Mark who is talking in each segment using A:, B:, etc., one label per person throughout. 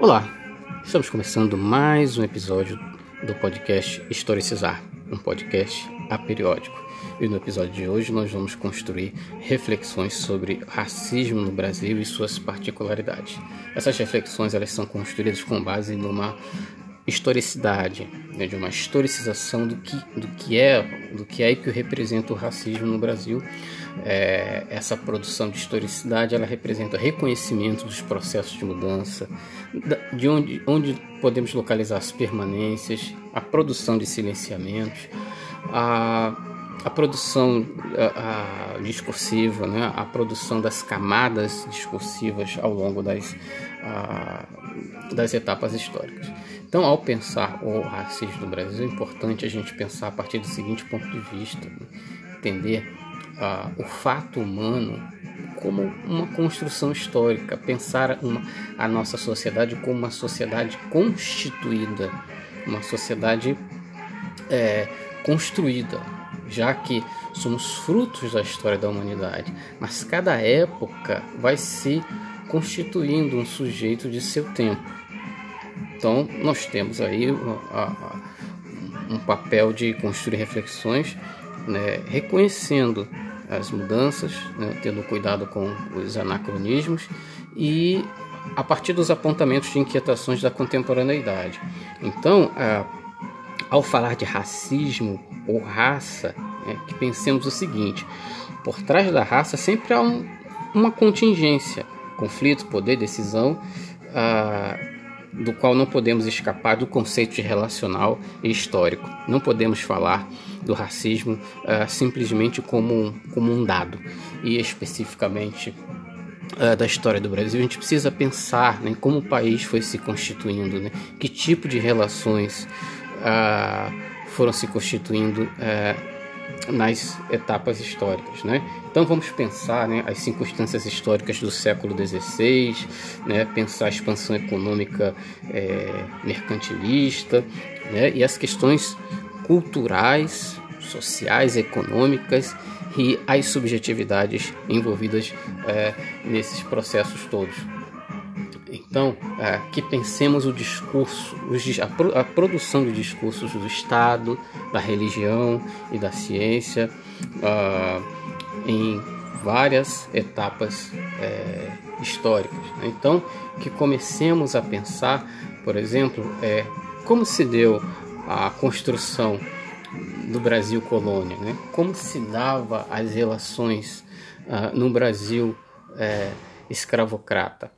A: Olá, estamos começando mais um episódio do podcast Historicizar, um podcast aperiódico. E no episódio de hoje nós vamos construir reflexões sobre racismo no Brasil e suas particularidades. Essas reflexões elas são construídas com base numa historicidade, né, de uma historicização do que, do que é do que é e que representa o racismo no Brasil. É, essa produção de historicidade ela representa reconhecimento dos processos de mudança, de onde, onde podemos localizar as permanências, a produção de silenciamentos, a, a produção a, a discursiva, né, a produção das camadas discursivas ao longo das, das etapas históricas. Então, ao pensar o racismo no Brasil, é importante a gente pensar a partir do seguinte ponto de vista: né? entender uh, o fato humano como uma construção histórica, pensar uma, a nossa sociedade como uma sociedade constituída, uma sociedade é, construída, já que somos frutos da história da humanidade, mas cada época vai se constituindo um sujeito de seu tempo. Então, nós temos aí um papel de construir reflexões, né, reconhecendo as mudanças, né, tendo cuidado com os anacronismos e a partir dos apontamentos de inquietações da contemporaneidade. Então, ao falar de racismo ou raça, né, que pensemos o seguinte: por trás da raça sempre há um, uma contingência, conflito, poder, decisão. Ah, do qual não podemos escapar do conceito de relacional e histórico. Não podemos falar do racismo uh, simplesmente como um, como um dado e especificamente uh, da história do Brasil. A gente precisa pensar né, como o país foi se constituindo, né, que tipo de relações uh, foram se constituindo nas etapas históricas, né? Então vamos pensar, né, as circunstâncias históricas do século XVI, né, pensar a expansão econômica é, mercantilista, né, e as questões culturais, sociais, econômicas e as subjetividades envolvidas é, nesses processos todos. Então, é, que pensemos o discurso, a, produção de discursos do Estado, da religião e da ciência uh, em várias etapas é, históricas. Né? Então, que comecemos a pensar, por exemplo, é, como se deu a construção do Brasil colônia, né? como se dava as relações uh, no Brasil é, escravocrata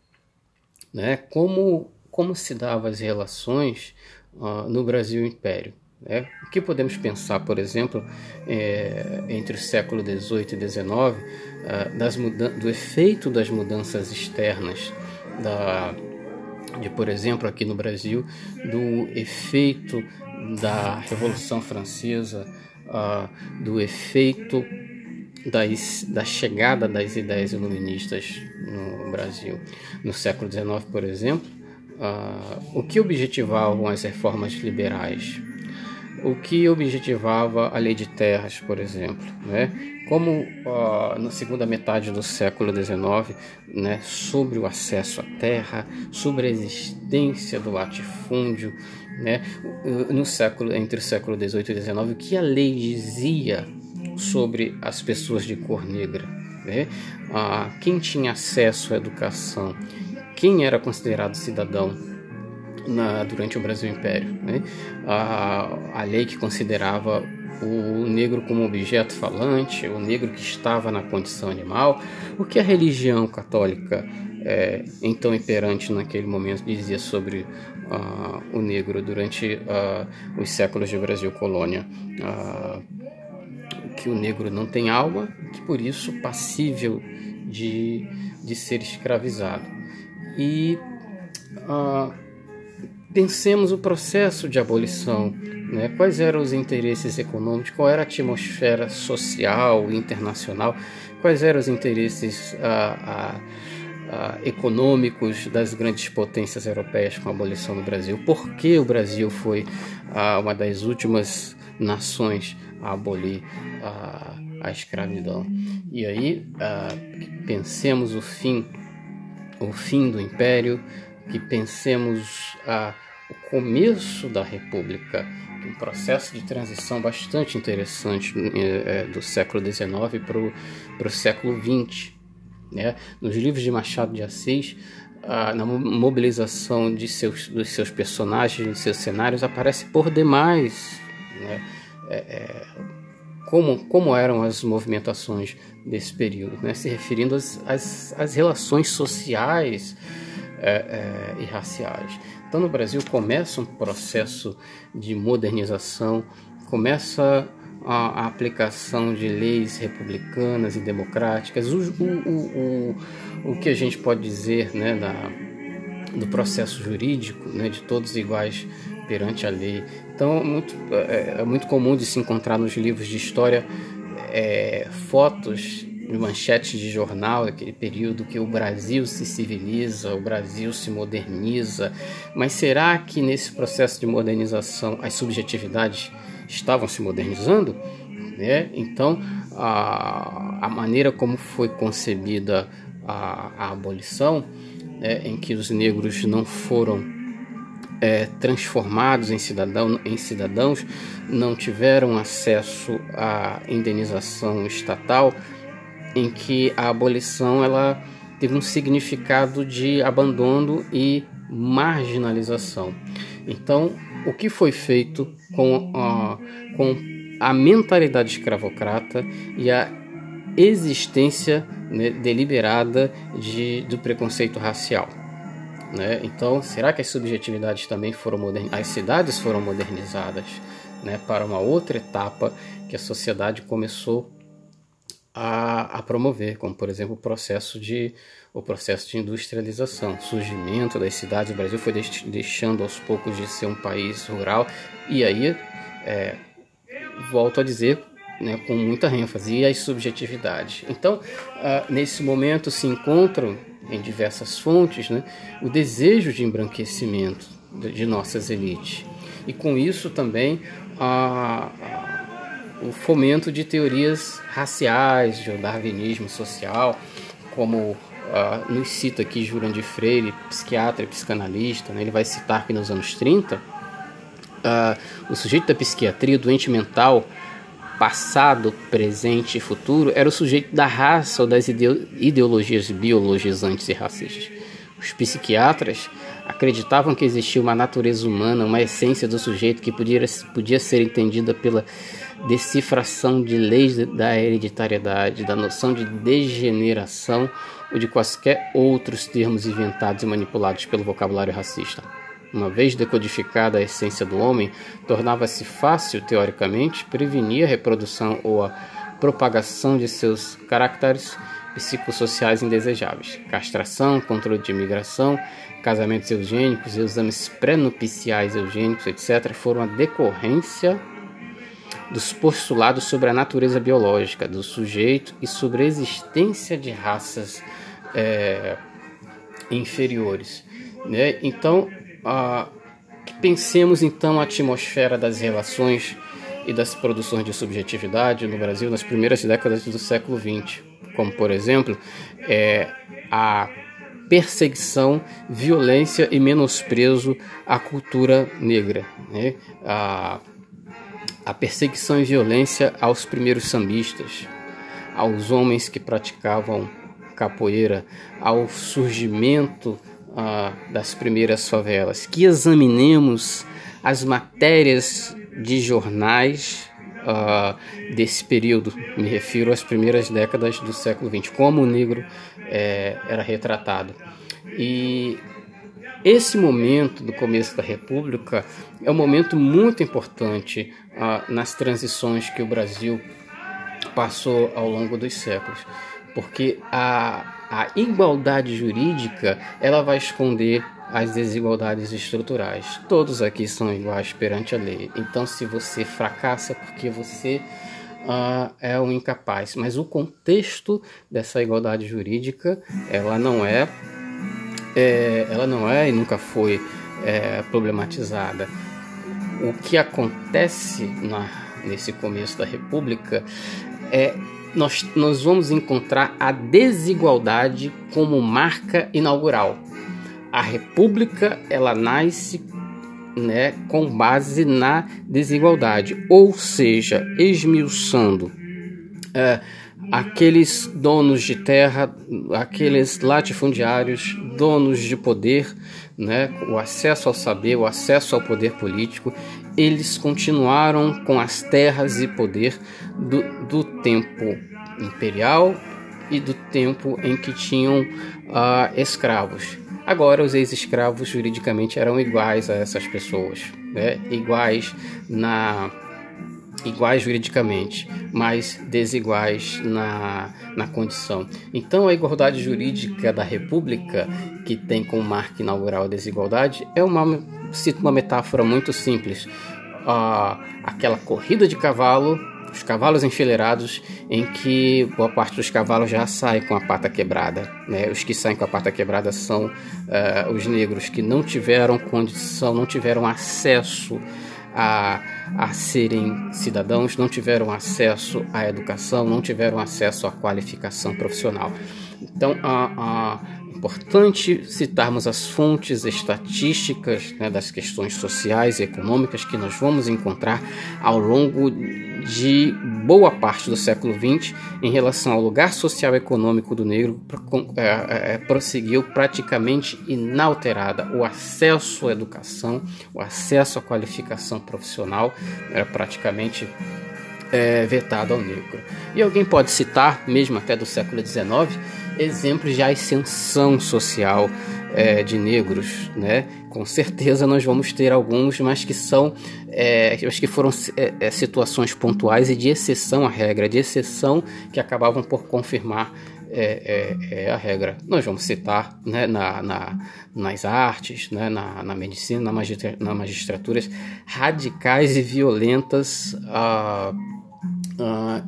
A: né? Como como se davam as relações uh, no Brasil Império? Né? O que podemos pensar, por exemplo, é, entre o século XVIII e XIX, uh, das do efeito das mudanças externas da, de, por exemplo, aqui no Brasil, do efeito da Revolução Francesa, uh, do efeito das, da chegada das ideias iluministas no Brasil. No século XIX, por exemplo, uh, o que objetivavam as reformas liberais? O que objetivava a lei de terras, por exemplo? Né? Como uh, na segunda metade do século XIX, né, sobre o acesso à terra, sobre a existência do latifúndio, né, no século entre o século XVIII e XIX, o que a lei dizia sobre as pessoas de cor negra. Né? Ah, quem tinha acesso à educação, quem era considerado cidadão na, durante o Brasil Império. Né? Ah, a lei que considerava o negro como objeto falante, o negro que estava na condição animal, o que a religião católica é, então imperante naquele momento dizia sobre uh, o negro durante uh, os séculos de Brasil colônia. Uh, que o negro não tem alma, que por isso passível de, de ser escravizado. E ah, pensemos o processo de abolição, né? quais eram os interesses econômicos, qual era a atmosfera social internacional, quais eram os interesses ah, ah, ah, econômicos das grandes potências europeias com a abolição do Brasil, por que o Brasil foi ah, uma das últimas nações a abolir a, a escravidão. E aí uh, pensemos o fim, o fim do império, que pensemos a, o começo da República, um processo de transição bastante interessante é, do século XIX para o século XX. Né? Nos livros de Machado de Assis, na mobilização de seus, dos seus personagens, de seus cenários, aparece por demais né? É, é, como, como eram as movimentações desse período, né? se referindo às, às, às relações sociais é, e raciais. Então, no Brasil, começa um processo de modernização, começa a, a aplicação de leis republicanas e democráticas, o, o, o, o, que a gente pode dizer né, da, do processo jurídico, né, de todos iguais perante a lei. Então, é muito, é, é muito comum de se encontrar nos livros de história é, fotos manchetes de jornal daquele período que o Brasil se civiliza, o Brasil se moderniza. Mas será que nesse processo de modernização as subjetividades estavam se modernizando? Né? Então, a, a maneira como foi concebida a, a abolição, né, em que os negros não foram é, transformados em, cidadão, em cidadãos, não tiveram acesso à indenização estatal, em que a abolição ela teve um significado de abandono e marginalização. Então, o que foi feito com a, com a mentalidade escravocrata e a existência né, deliberada de, do preconceito racial? Né? Então, será que as subjetividades também foram modernizadas? As cidades foram modernizadas né, para uma outra etapa que a sociedade começou a, a, promover, como por exemplo o processo de o processo de industrialização, surgimento das cidades. O Brasil foi deixando aos poucos de ser um país rural e aí é, volto a dizer né, com muita ênfase e as subjetividades. Então, ah, nesse momento se encontram em diversas fontes né, o desejo de embranquecimento de, nossas elites e com isso também a, a o fomento de teorias raciais, de darwinismo social, como nos cita aqui Jurandir Freire, psiquiatra e psicanalista, né? ele vai citar que nos anos 30, uh, ah, o sujeito da psiquiatria, doente mental, passado, presente e futuro, era o sujeito da raça ou das ideologias biologizantes e racistas. Os psiquiatras acreditavam que existia uma natureza humana, uma essência do sujeito que podia, podia ser entendida pela decifração de leis da hereditariedade, da noção de degeneração ou de quaisquer outros termos inventados e manipulados pelo vocabulário racista. Uma vez decodificada a essência do homem, tornava-se fácil, teoricamente, prevenir a reprodução ou a propagação de seus caracteres psicossociais indesejáveis. Castração, controle de imigração, casamentos eugênicos, exames pré-nupciais eugênicos, etc., foram a decorrência dos postulados sobre a natureza biológica do sujeito e sobre a existência de raças é, inferiores. Né? Então, a, pensemos então a atmosfera das relações e das produções de subjetividade no Brasil nas primeiras décadas do século XX, como por exemplo é, a perseguição, violência e menosprezo à cultura negra. Né? A, a perseguição e violência aos primeiros sambistas, aos homens que praticavam capoeira, ao surgimento ah, das primeiras favelas. Que examinemos as matérias de jornais ah, desse período, me refiro às primeiras décadas do século XX, como o negro eh, era retratado. E esse momento do começo da República é um momento muito importante ah, nas transições que o Brasil passou ao longo dos séculos, porque a, a igualdade jurídica ela vai esconder as desigualdades estruturais. Todos aqui são iguais perante a lei. Então, se você fracassa é porque você uh, é um incapaz, mas o contexto dessa igualdade jurídica ela não é é, ela não é e nunca foi é, problematizada. O que acontece na, nesse começo da República é nós, nós vamos encontrar a desigualdade como marca inaugural. a república ela nasce né, com base na desigualdade, ou seja, esmiuçando é, aqueles donos de terra, aqueles latifundiários, donos de poder, né, o acesso ao saber, o acesso ao poder político, eles continuaram com as terras e poder do, do tempo imperial e do tempo em que tinham uh, escravos. Agora, os ex-escravos juridicamente eram iguais a essas pessoas, né? iguais na iguais juridicamente, mas desiguais na, na condição. Então, a igualdade jurídica da República, que tem como marca inaugural a desigualdade, é uma, cito uma metáfora muito simples. Ah, aquela corrida de cavalo, os cavalos enfileirados, em que boa parte dos cavalos já sai com a pata quebrada. Né? Os que saem com a pata quebrada são uh, os negros que não tiveram condição, não tiveram acesso a, a serem cidadãos, não tiveram acesso à educação, não tiveram acesso à qualificação profissional. Então, a, a importante citarmos as fontes estatísticas né, das questões sociais e econômicas que nós vamos encontrar ao longo de boa parte do século XX em relação ao lugar social e econômico do negro é, é, prosseguiu praticamente inalterada. O acesso à educação, o acesso à qualificação profissional era praticamente é, vetado ao negro. E alguém pode citar, mesmo até do século XIX, exemplos de ascensão social é, de negros, né? Com certeza nós vamos ter alguns, mas que são, é, que foram é, é, situações pontuais e de exceção à regra, de exceção que acabavam por confirmar é, é, é, a regra. Nós vamos citar né, na, na, nas artes, né, na, na medicina, na, magistra, na magistraturas, radicais e violentas.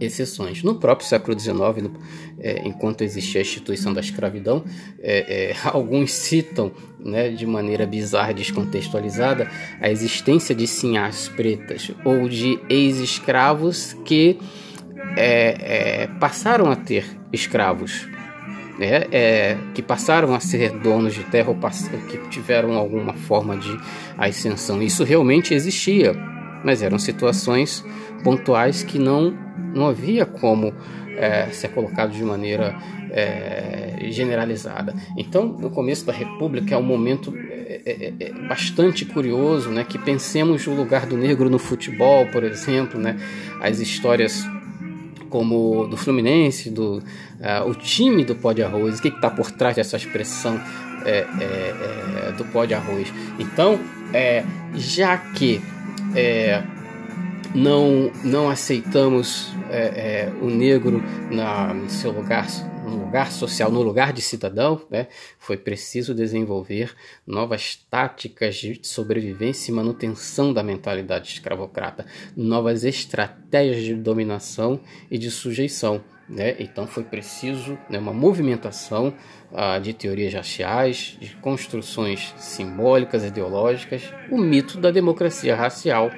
A: Exceções. No próprio século XIX, é, enquanto existia a instituição da escravidão, é, é, alguns citam né, de maneira bizarra e descontextualizada a existência de sinhás pretas ou de ex-escravos que é, é, passaram a ter escravos. Né, é, que passaram a ser donos de terra ou que tiveram alguma forma de ascensão. Isso realmente existia, mas eram situações pontuais que não, não havia como é, ser colocado de maneira é, generalizada. Então, no começo da República é um momento é, é, é, bastante curioso, né, que pensemos o lugar do negro no futebol, por exemplo, né, as histórias como do Fluminense, do uh, o time do pó de arroz, o que está por trás dessa expressão é, é, é, do pó de arroz. Então, já que não, não aceitamos é, é, o negro na, no seu lugar, no lugar social, no lugar de cidadão, né? foi preciso desenvolver novas táticas de sobrevivência e manutenção da mentalidade escravocrata, novas estratégias de dominação e de sujeição. Né? Então foi preciso né, uma movimentação ah, de teorias raciais, de construções simbólicas, ideológicas, o mito da democracia racial,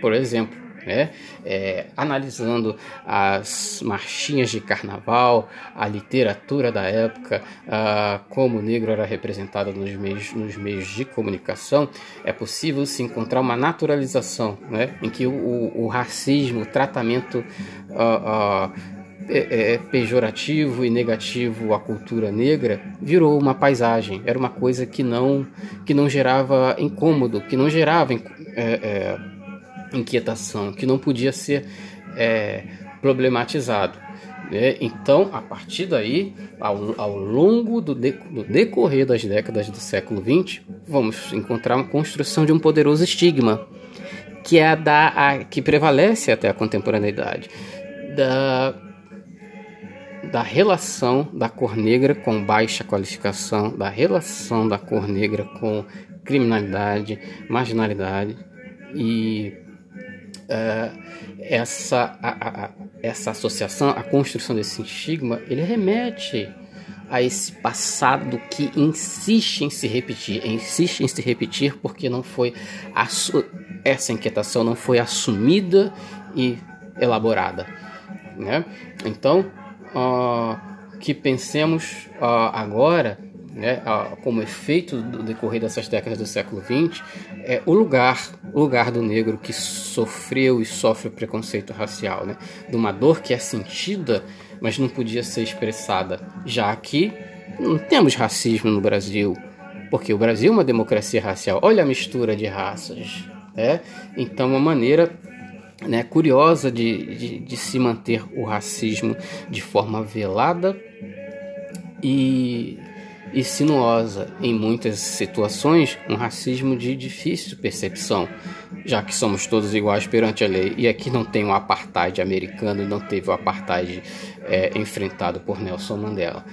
A: por exemplo né? É, analisando as marchinhas de carnaval, a literatura da época, uh, como o negro era representado nos meios, nos meios de comunicação, é possível se encontrar uma naturalização né? em que o, o, o racismo, o tratamento uh, uh, é, é, pejorativo e negativo à cultura negra virou uma paisagem, era uma coisa que não, que não gerava incômodo, que não gerava. É, é inquietação, que não podia ser é, problematizado. Né? Então, a partir daí, ao, ao longo do, de, do, decorrer das décadas do século XX, vamos encontrar uma construção de um poderoso estigma, que é a da a, que prevalece até a contemporaneidade, da, da relação da cor negra com baixa qualificação, da relação da cor negra com criminalidade, marginalidade e uh, essa, a, a, essa associação, a construção desse estigma, ele remete a esse passado que insiste em se repetir, insiste em se repetir porque não foi essa inquietação não foi assumida e elaborada, né? Então, uh, que pensemos uh, agora né, como efeito do decorrer dessas décadas do século XX, é o lugar, o lugar do negro que sofreu e sofre preconceito racial, né, de uma dor que é sentida, mas não podia ser expressada, já que não temos racismo no Brasil, porque o Brasil é uma democracia racial. Olha a mistura de raças, né? Então, uma maneira né, curiosa de, de, de se manter o racismo de forma velada e, e sinuosa. Em muitas situações, um racismo de difícil percepção, já que somos todos iguais perante a lei. E aqui não tem o apartheid americano, não teve o apartheid é, enfrentado por Nelson Mandela.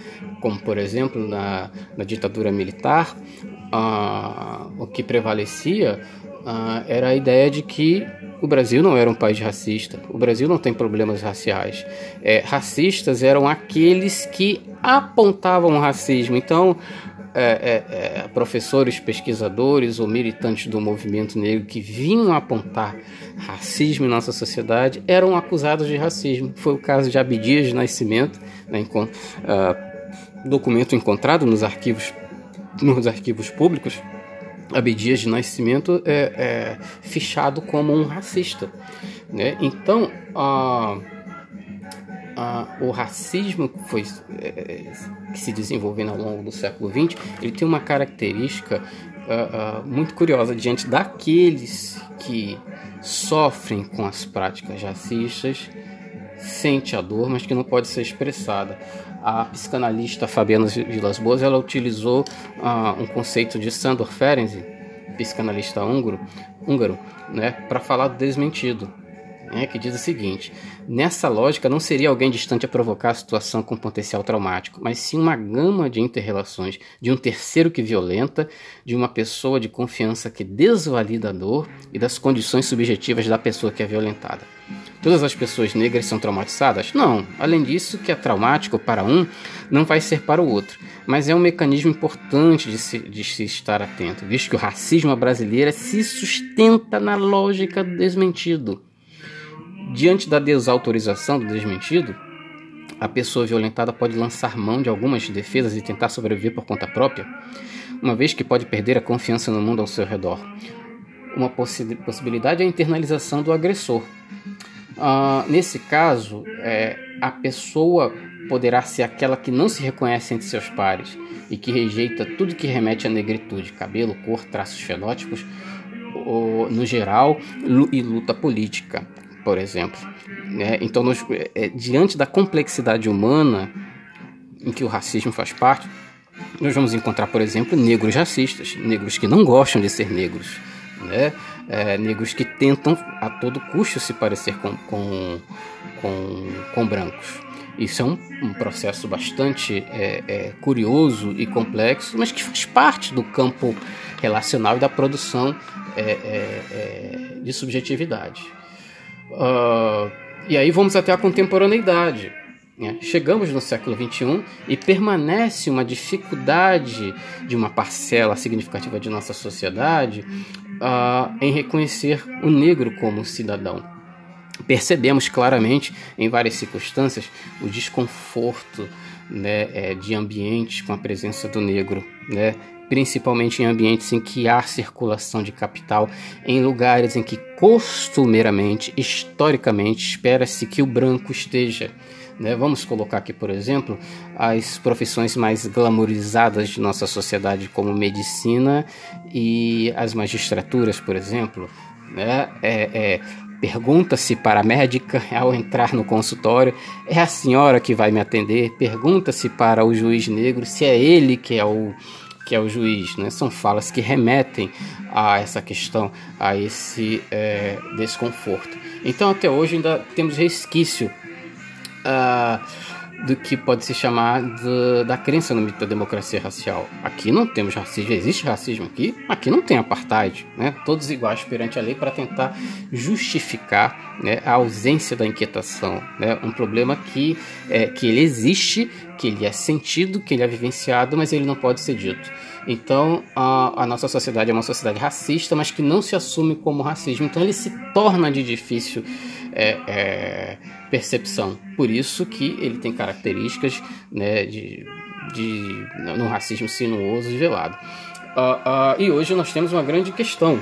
A: Como, por exemplo, na, na ditadura militar, ah, o que prevalecia ah, era a ideia de que o Brasil não era um país racista, o Brasil não tem problemas raciais. É, racistas eram aqueles que apontavam o racismo. Então, é, é, é, professores, pesquisadores ou militantes do movimento negro que vinham apontar racismo em nossa sociedade eram acusados de racismo. Foi o caso de Abdias de Nascimento, né, uh, documento encontrado nos arquivos, nos arquivos públicos Abdias de Nascimento é, é fichado como um racista. Né? Então, a, a, o racismo que, foi, é, que se desenvolveu ao longo do século XX, ele tem uma característica uh, uh, muito curiosa diante daqueles que sofrem com as práticas racistas, sente a dor, mas que não pode ser expressada a psicanalista Fabiana Vilas Boas ela utilizou uh, um conceito de Sandor Ferenczi, psicanalista húngaro, húngaro né, para falar do desmentido, né, que diz o seguinte: nessa lógica, não seria alguém distante a provocar a situação com potencial traumático, mas sim uma gama de interrelações, de um terceiro que violenta, de uma pessoa de confiança que desvalida a dor e das condições subjetivas da pessoa que é violentada. Todas as pessoas negras são traumatizadas? Não. Além disso, que é traumático para um, não vai ser para o outro. Mas é um mecanismo importante de se, de se estar atento, visto que o racismo brasileiro se sustenta na lógica do desmentido. Diante da desautorização do desmentido, a pessoa violentada pode lançar mão de algumas defesas e tentar sobreviver por conta própria, uma vez que pode perder a confiança no mundo ao seu redor. Uma possibilidade é a internalização do agressor, Uh, nesse caso, é, a pessoa poderá ser aquela que não se reconhece entre seus pares e que rejeita tudo que remete à negritude, cabelo, cor, traços fenótipos, ou, no geral, e luta política, por exemplo. É, então, nós, é, diante da complexidade humana em que o racismo faz parte, nós vamos encontrar, por exemplo, negros racistas, negros que não gostam de ser negros, né? é, negros que tentam a todo custo se parecer com, com, com, com brancos. Isso é um, um processo bastante é, é, curioso e complexo, mas que faz parte do campo relacional e da produção é, é, é, de subjetividade. Uh, e aí vamos até a contemporaneidade. Né? Chegamos no século XXI e permanece uma dificuldade de uma parcela significativa de nossa sociedade uh, em reconhecer o negro como cidadão. Percebemos claramente, em várias circunstâncias, o desconforto né, é, de ambientes com a presença do negro, né, principalmente em ambientes em que há circulação de capital, em lugares em que costumeiramente, historicamente, espera-se que o branco esteja. Né? Vamos colocar aqui, por exemplo, as profissões mais glamorizadas de nossa sociedade, como medicina e as magistraturas, por exemplo. Né? É, é, Pergunta-se para a médica ao entrar no consultório: é a senhora que vai me atender? Pergunta-se para o juiz negro se é ele que é o que é o juiz, né? São falas que remetem a essa questão, a esse é, desconforto. Então, até hoje ainda temos resquício uh, do que pode se chamar de, da crença no mito da democracia racial. Aqui não temos racismo, existe racismo aqui, aqui não tem apartheid, né? todos iguais perante a lei para tentar justificar né, a ausência da inquietação, né? um problema que, é, que ele existe, que ele é sentido, que ele é vivenciado, mas ele não pode ser dito. Então, a, a, nossa sociedade é uma sociedade racista, mas que não se assume como racismo. Então, ele se torna de difícil é, é, percepção. Por isso que ele tem características né, de, de no racismo sinuoso e velado. Uh, uh, e hoje nós temos uma grande questão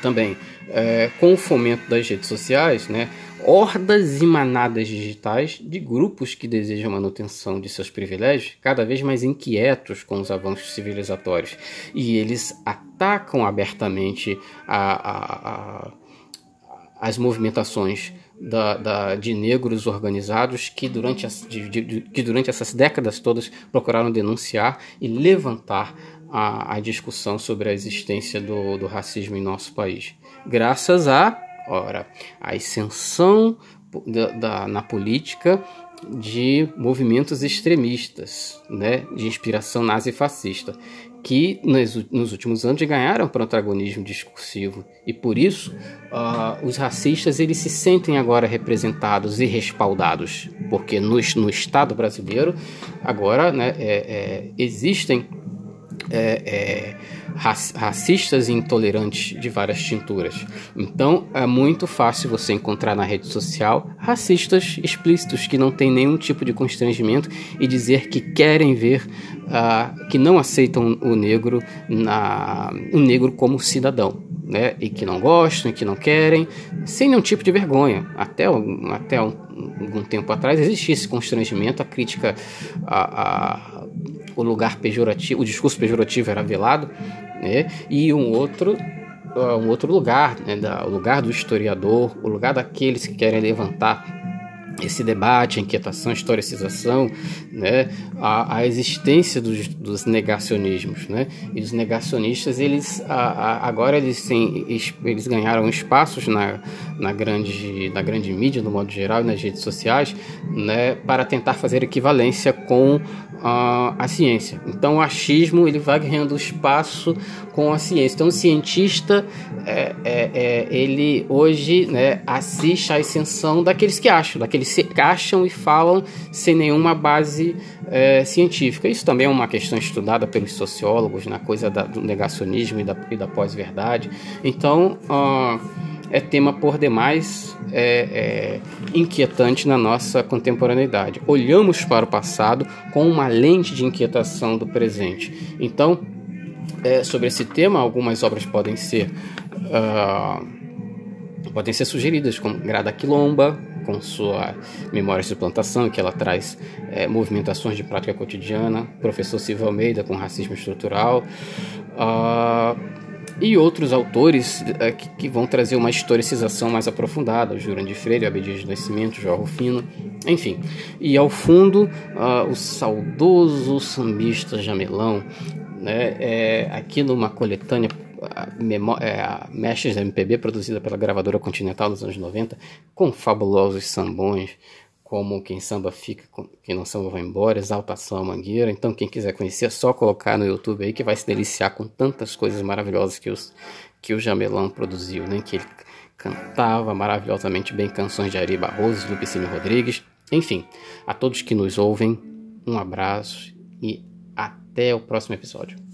A: também é, com o fomento das redes sociais, né, hordas e manadas digitais de grupos que desejam manutenção de seus privilégios, cada vez mais inquietos com os avanços civilizatórios. E eles atacam abertamente a, a, a, as movimentações da, da, de negros organizados que durante, as, de, de, que durante essas décadas todas procuraram denunciar e levantar a, a discussão sobre a existência do, do racismo em nosso país. Graças a, ora, a ascensão da, da, na política de movimentos extremistas, né, de inspiração nazi-fascista, que nos, nos, últimos anos ganharam protagonismo discursivo. E por isso uh, os racistas eles se sentem agora representados e respaldados, porque no, no Estado brasileiro agora né, é, é, existem é, é, racistas e intolerantes de várias tinturas. Então é muito fácil você encontrar na rede social racistas explícitos que não têm nenhum tipo de constrangimento e dizer que querem ver, uh, que não aceitam o negro, na, o negro como cidadão. Né, e que não gostam, e que não querem, sem nenhum tipo de vergonha. Até, até um, algum tempo atrás existia esse constrangimento, a crítica a, a o lugar pejorativo, o discurso pejorativo era velado, né? E um outro um outro lugar, né, o lugar do historiador, o lugar daqueles que querem levantar esse debate, a inquietação, a historicização, né, a, a existência dos, dos, negacionismos, né, e os negacionistas eles a, a, agora eles têm, eles ganharam espaços na, na grande na grande mídia no modo geral nas redes sociais, né, para tentar fazer equivalência com a, a ciência. Então o achismo ele vai ganhando espaço com a ciência. Então o cientista é, é, é, ele hoje né, assiste à ascensão daqueles que acham, daqueles que acham e falam sem nenhuma base é, científica. Isso também é uma questão estudada pelos sociólogos na coisa da, do negacionismo e da, da pós-verdade. Então uh, é tema por demais é, é, inquietante na nossa contemporaneidade. Olhamos para o passado com uma lente de inquietação do presente. Então, é, sobre esse tema, algumas obras podem ser uh, podem ser sugeridas, como Grada Quilomba, com sua Memória de Plantação, que ela traz é, movimentações de prática cotidiana, Professor Silvio Almeida, com Racismo Estrutural. Uh, e outros autores uh, que, que, vão trazer uma historicização mais aprofundada, o Jurandir Freire, Abdias de Nascimento, João Rufino, enfim. E ao fundo, uh, o saudoso sambista Jamelão, né, é, aqui numa coletânea é, Mestres da MPB, produzida pela gravadora Continental nos anos 90, com fabulosos sambões, como Quem Samba Fica, Quem Não Samba Vai Embora, Exaltação Mangueira. Então, quem quiser conhecer, é só colocar no YouTube aí que vai se deliciar com tantas coisas maravilhosas que, os, que o Jamelão produziu, né? Que ele cantava maravilhosamente bem canções de Ari Barroso, Lupicínio Rodrigues. Enfim, a todos que nos ouvem, um abraço e até o próximo episódio.